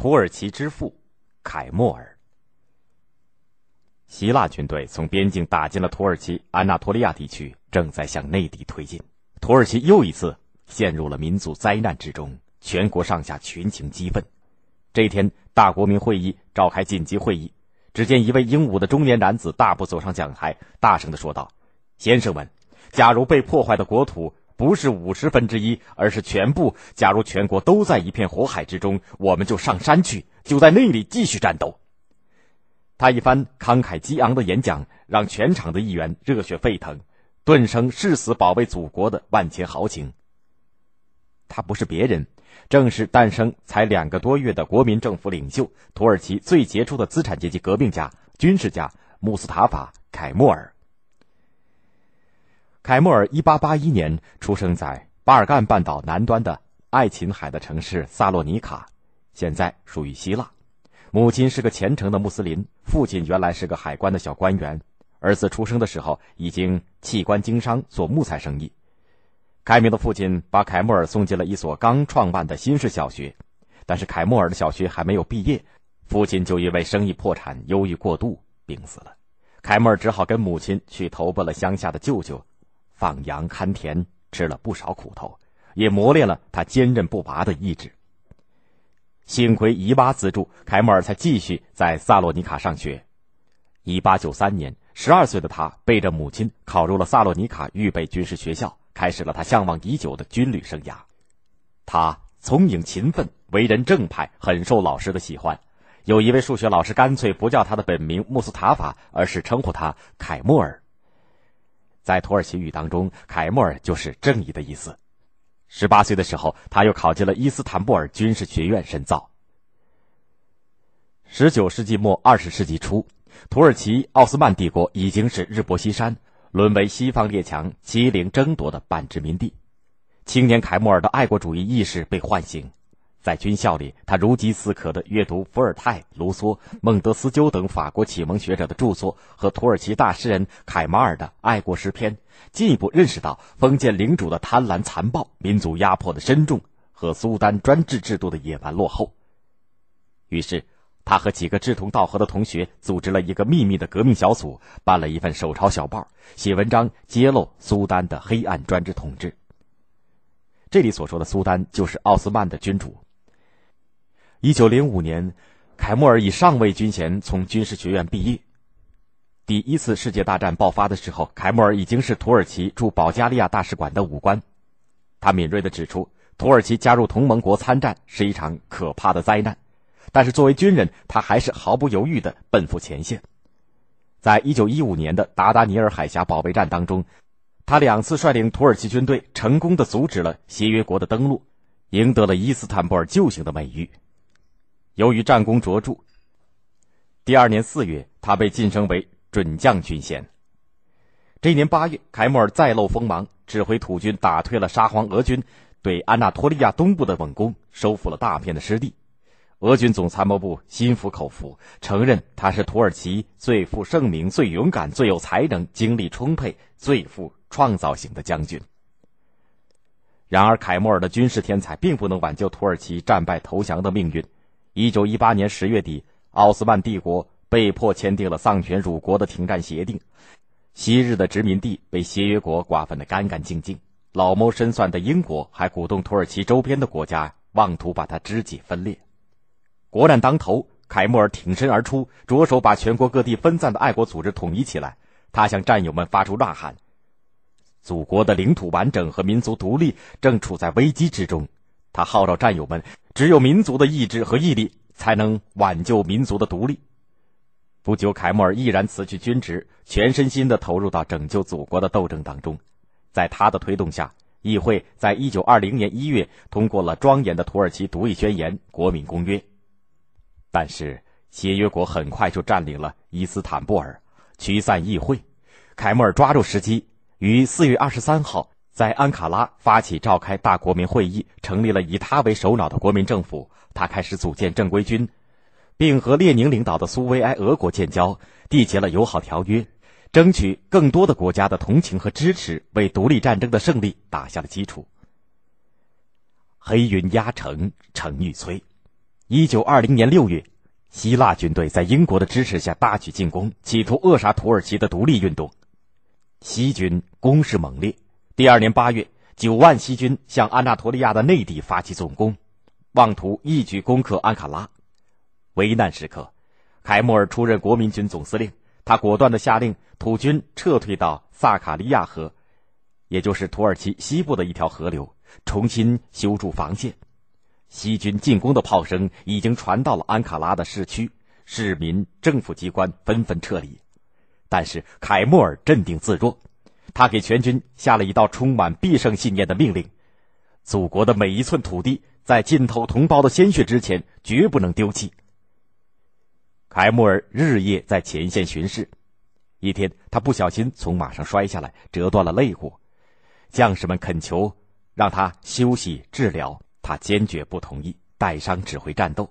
土耳其之父凯莫尔。希腊军队从边境打进了土耳其安纳托利亚地区，正在向内地推进。土耳其又一次陷入了民族灾难之中，全国上下群情激愤。这一天，大国民会议召开紧急会议，只见一位英武的中年男子大步走上讲台，大声的说道：“先生们，假如被破坏的国土……”不是五十分之一，而是全部。假如全国都在一片火海之中，我们就上山去，就在那里继续战斗。他一番慷慨激昂的演讲，让全场的议员热血沸腾，顿生誓死保卫祖国的万千豪情。他不是别人，正是诞生才两个多月的国民政府领袖，土耳其最杰出的资产阶级革命家、军事家穆斯塔法·凯莫尔。凯莫尔一八八一年出生在巴尔干半岛南端的爱琴海的城市萨洛尼卡，现在属于希腊。母亲是个虔诚的穆斯林，父亲原来是个海关的小官员。儿子出生的时候已经弃官经商，做木材生意。凯明的父亲把凯莫尔送进了一所刚创办的新式小学，但是凯莫尔的小学还没有毕业，父亲就因为生意破产、忧郁过度病死了。凯莫尔只好跟母亲去投奔了乡下的舅舅。放羊看田，吃了不少苦头，也磨练了他坚韧不拔的意志。幸亏姨妈资助，凯莫尔才继续在萨洛尼卡上学。一八九三年，十二岁的他背着母亲考入了萨洛尼卡预备军事学校，开始了他向往已久的军旅生涯。他聪颖勤奋，为人正派，很受老师的喜欢。有一位数学老师干脆不叫他的本名穆斯塔法，而是称呼他凯莫尔。在土耳其语当中，凯莫尔就是正义的意思。十八岁的时候，他又考进了伊斯坦布尔军事学院深造。十九世纪末二十世纪初，土耳其奥斯曼帝国已经是日薄西山，沦为西方列强欺凌争夺的半殖民地。青年凯莫尔的爱国主义意识被唤醒。在军校里，他如饥似渴地阅读伏尔泰、卢梭、孟德斯鸠等法国启蒙学者的著作和土耳其大诗人凯马尔的爱国诗篇，进一步认识到封建领主的贪婪残暴、民族压迫的深重和苏丹专制制度的野蛮落后。于是，他和几个志同道合的同学组织了一个秘密的革命小组，办了一份手抄小报，写文章揭露苏丹的黑暗专制统治。这里所说的苏丹，就是奥斯曼的君主。一九零五年，凯莫尔以上尉军衔从军事学院毕业。第一次世界大战爆发的时候，凯莫尔已经是土耳其驻保加利亚大使馆的武官。他敏锐地指出，土耳其加入同盟国参战是一场可怕的灾难。但是作为军人，他还是毫不犹豫地奔赴前线。在一九一五年的达达尼尔海峡保卫战当中，他两次率领土耳其军队成功地阻止了协约国的登陆，赢得了伊斯坦布尔救星的美誉。由于战功卓著，第二年四月，他被晋升为准将军衔。这一年八月，凯莫尔再露锋芒，指挥土军打退了沙皇俄军对安纳托利亚东部的猛攻，收复了大片的失地。俄军总参谋部心服口服，承认他是土耳其最负盛名、最勇敢、最有才能、精力充沛、最富创造性的将军。然而，凯莫尔的军事天才并不能挽救土耳其战败投降的命运。一九一八年十月底，奥斯曼帝国被迫签订了丧权辱国的停战协定，昔日的殖民地被协约国瓜分得干干净净。老谋深算的英国还鼓动土耳其周边的国家妄图把它肢解分裂。国难当头，凯莫尔挺身而出，着手把全国各地分散的爱国组织统一起来。他向战友们发出呐喊：“祖国的领土完整和民族独立正处在危机之中。”他号召战友们。只有民族的意志和毅力，才能挽救民族的独立。不久，凯莫尔毅然辞去军职，全身心的投入到拯救祖国的斗争当中。在他的推动下，议会在一九二零年一月通过了庄严的土耳其独立宣言《国民公约》。但是，协约国很快就占领了伊斯坦布尔，驱散议会。凯莫尔抓住时机，于四月二十三号。在安卡拉发起召开大国民会议，成立了以他为首脑的国民政府。他开始组建正规军，并和列宁领导的苏维埃俄国建交，缔结了友好条约，争取更多的国家的同情和支持，为独立战争的胜利打下了基础。黑云压城城欲摧，一九二零年六月，希腊军队在英国的支持下大举进攻，企图扼杀土耳其的独立运动。西军攻势猛烈。第二年八月，九万西军向安纳托利亚的内地发起总攻，妄图一举攻克安卡拉。危难时刻，凯莫尔出任国民军总司令，他果断的下令土军撤退到萨卡利亚河，也就是土耳其西部的一条河流，重新修筑防线。西军进攻的炮声已经传到了安卡拉的市区，市民、政府机关纷纷撤离。但是凯莫尔镇定自若，他给全军下了一道充满必胜信念的命令：祖国的每一寸土地，在浸透同胞的鲜血之前，绝不能丢弃。凯莫尔日夜在前线巡视，一天他不小心从马上摔下来，折断了肋骨，将士们恳求让他休息治疗，他坚决不同意，带伤指挥战斗。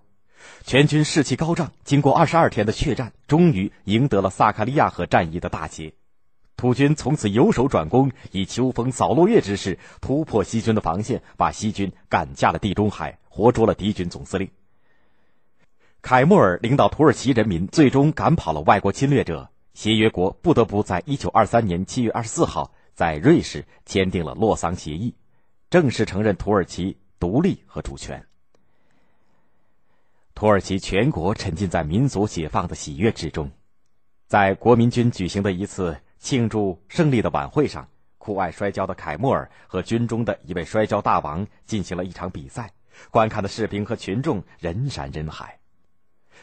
全军士气高涨，经过二十二天的血战，终于赢得了萨卡利亚河战役的大捷。土军从此由守转攻，以秋风扫落叶之势突破西军的防线，把西军赶下了地中海，活捉了敌军总司令。凯末尔领导土耳其人民最终赶跑了外国侵略者，协约国不得不在一九二三年七月二十四号在瑞士签订了洛桑协议，正式承认土耳其独立和主权。土耳其全国沉浸在民族解放的喜悦之中，在国民军举行的一次庆祝胜利的晚会上，酷爱摔跤的凯莫尔和军中的一位摔跤大王进行了一场比赛。观看的士兵和群众人山人海。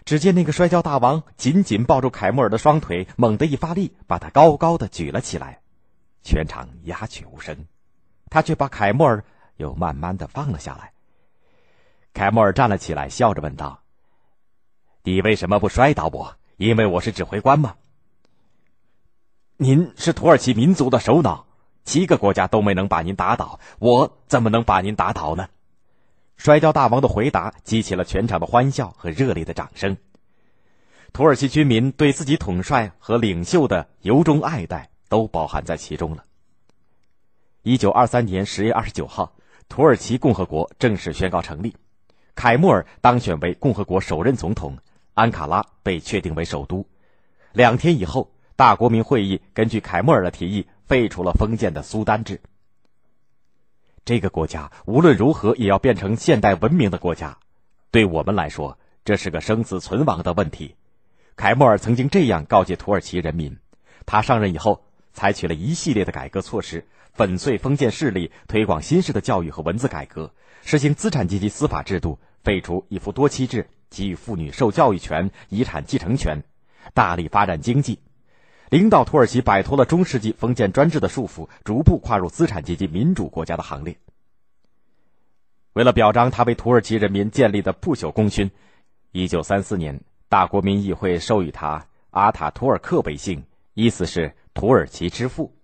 只见那个摔跤大王紧紧抱住凯莫尔的双腿，猛地一发力，把他高高的举了起来。全场鸦雀无声，他却把凯莫尔又慢慢的放了下来。凯莫尔站了起来，笑着问道。你为什么不摔倒我？因为我是指挥官吗？您是土耳其民族的首脑，七个国家都没能把您打倒，我怎么能把您打倒呢？摔跤大王的回答激起了全场的欢笑和热烈的掌声。土耳其军民对自己统帅和领袖的由衷爱戴都包含在其中了。一九二三年十月二十九号，土耳其共和国正式宣告成立，凯莫尔当选为共和国首任总统。安卡拉被确定为首都。两天以后，大国民会议根据凯莫尔的提议废除了封建的苏丹制。这个国家无论如何也要变成现代文明的国家，对我们来说，这是个生死存亡的问题。凯莫尔曾经这样告诫土耳其人民：他上任以后，采取了一系列的改革措施，粉碎封建势力，推广新式的教育和文字改革，实行资产阶级司法制度，废除一夫多妻制。给予妇女受教育权、遗产继承权，大力发展经济，领导土耳其摆脱了中世纪封建专制的束缚，逐步跨入资产阶级民主国家的行列。为了表彰他为土耳其人民建立的不朽功勋，一九三四年，大国民议会授予他阿塔图尔克为姓，意思是土耳其之父。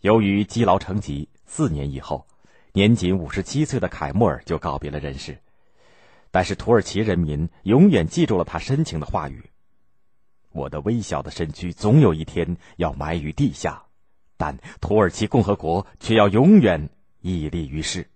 由于积劳成疾，四年以后，年仅五十七岁的凯莫尔就告别了人世。但是土耳其人民永远记住了他深情的话语：“我的微小的身躯总有一天要埋于地下，但土耳其共和国却要永远屹立于世。”